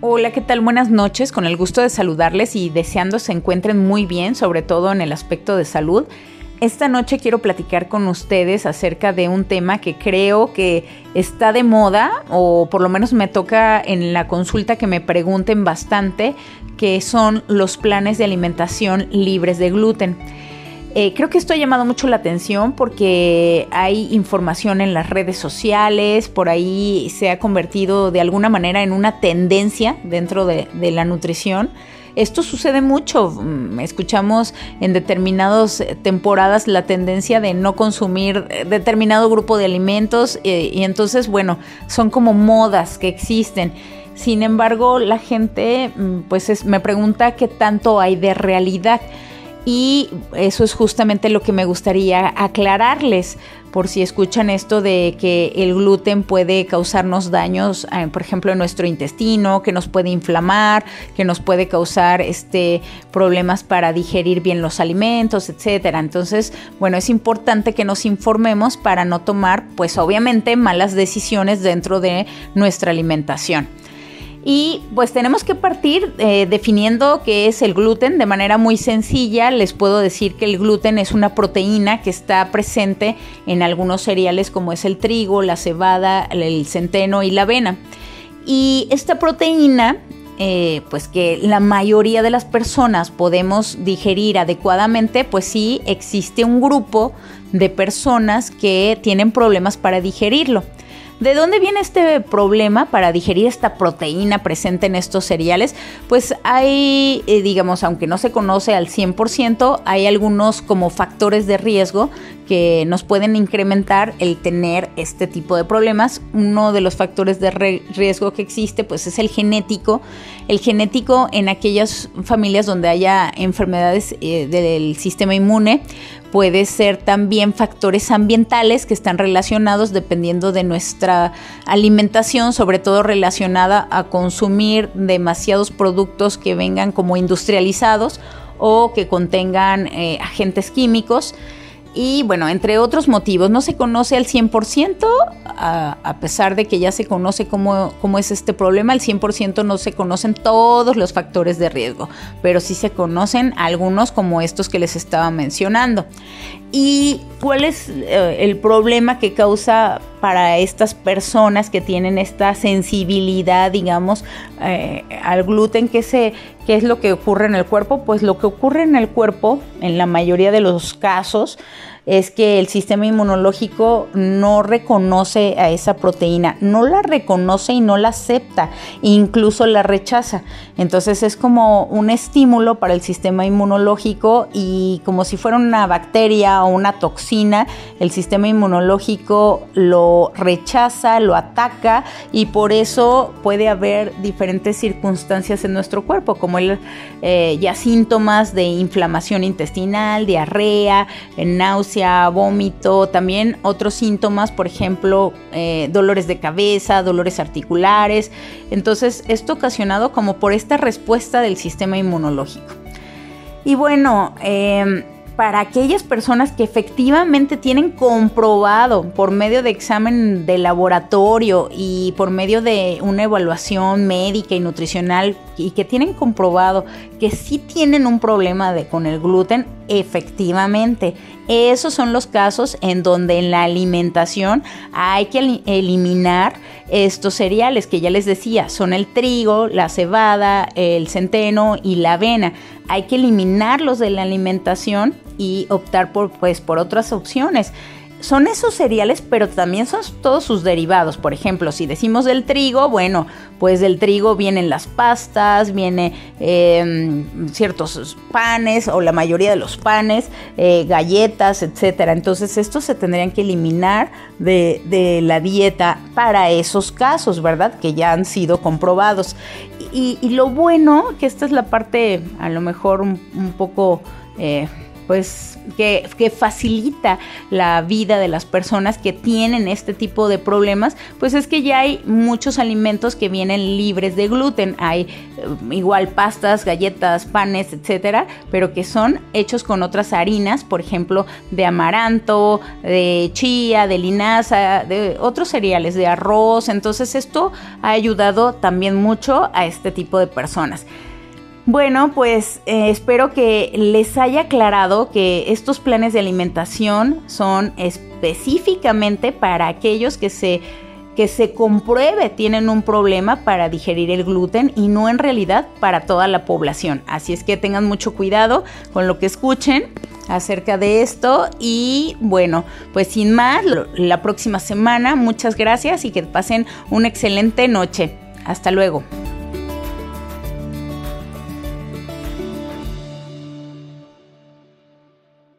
Hola, ¿qué tal? Buenas noches, con el gusto de saludarles y deseando se encuentren muy bien, sobre todo en el aspecto de salud. Esta noche quiero platicar con ustedes acerca de un tema que creo que está de moda o por lo menos me toca en la consulta que me pregunten bastante, que son los planes de alimentación libres de gluten. Eh, creo que esto ha llamado mucho la atención porque hay información en las redes sociales, por ahí se ha convertido de alguna manera en una tendencia dentro de, la nutrición. Esto sucede mucho. Mm, escuchamos en determinadas temporadas la tendencia de no consumir determinado grupo de alimentos eh, y entonces, bueno, son como modas que existen. Sin embargo, la gente mm, pues me pregunta qué tanto hay de realidad. Y eso es justamente lo que me gustaría aclararles, por si escuchan esto de que el gluten puede causarnos daños, eh, por ejemplo, en nuestro intestino, que nos puede inflamar, que nos puede causar este, problemas para digerir bien los alimentos, etcétera. Entonces, bueno, es importante que nos informemos para no tomar, pues obviamente, malas decisiones dentro de nuestra alimentación. Y pues tenemos que partir eh, definiendo qué es el gluten de manera muy sencilla. Les puedo decir que el gluten es una proteína que está presente en algunos cereales como es el trigo, la cebada, el centeno y la avena. Y esta proteína, eh, pues que la mayoría de las personas podemos digerir adecuadamente, pues sí existe un grupo de personas que tienen problemas para digerirlo. ¿De dónde viene este problema para digerir esta proteína presente en estos cereales? Pues hay, eh, digamos, aunque no se conoce al 100%, hay algunos como factores de riesgo que nos pueden incrementar el tener este tipo de problemas. Uno de los factores de riesgo que existe pues es el genético. El genético en aquellas familias donde haya enfermedades eh, del sistema inmune puede ser también factores ambientales que están relacionados dependiendo de nuestra alimentación, sobre todo relacionada a consumir demasiados productos que vengan como industrializados o que contengan eh, agentes químicos. Y bueno, entre otros motivos, no se conoce al 100%, a, pesar de que ya se conoce cómo, cómo es este problema, al 100% no se conocen todos los factores de riesgo, pero sí se conocen algunos como estos que les estaba mencionando. ¿Y cuál es eh, el problema que causa para estas personas que tienen esta sensibilidad, digamos, eh, al gluten? ¿qué, se, ¿Qué es lo que ocurre en el cuerpo? Pues lo que ocurre en el cuerpo, en la mayoría de los casos, es que el sistema inmunológico no reconoce a esa proteína, no la reconoce y no la acepta, incluso la rechaza. Entonces es como un estímulo para el sistema inmunológico y como si fuera una bacteria o una toxina, el sistema inmunológico lo rechaza, lo ataca y por eso puede haber diferentes circunstancias en nuestro cuerpo, como eh, ya síntomas de inflamación intestinal, diarrea, vómito, también otros síntomas, por ejemplo, eh, dolores de cabeza, dolores articulares. Entonces, esto ocasionado como por esta respuesta del sistema inmunológico. Y bueno, em, para aquellas personas que efectivamente tienen comprobado por medio de examen de laboratorio y por medio de una evaluación médica y nutricional y que tienen comprobado que sí tienen un problema de, con el gluten, efectivamente, esos son los casos en donde en la alimentación hay que eliminar estos cereales que ya les decía, son el trigo, la cebada, el centeno y la avena. Hay que eliminarlos de la alimentación y optar por, pues, por otras opciones son esos cereales, pero también son todos sus derivados. Por ejemplo, si decimos del trigo, bueno, pues del trigo vienen las pastas, viene em, ciertos panes o la mayoría de los panes, eh, galletas, etcétera. Entonces, estos se tendrían que eliminar de, la dieta para esos casos, ¿verdad? Que ya han sido comprobados. Y, lo bueno, que esta es la parte a lo mejor un, poco... Eh, pues que, que, facilita la vida de las personas que tienen este tipo de problemas, pues es que ya hay muchos alimentos que vienen libres de gluten. Hay eh, igual pastas, galletas, panes, etcétera, pero que son hechos con otras harinas, por ejemplo, de amaranto, de chía, de linaza, de otros cereales, de arroz. Entonces esto ha ayudado también mucho a este tipo de personas. Bueno, pues eh, espero que les haya aclarado que estos planes de alimentación son específicamente para aquellos que se que se compruebe tienen un problema para digerir el gluten y no en realidad para toda la población. Así es que tengan mucho cuidado con lo que escuchen acerca de esto y bueno, pues sin más, la próxima semana muchas gracias y que pasen una excelente noche. Hasta luego.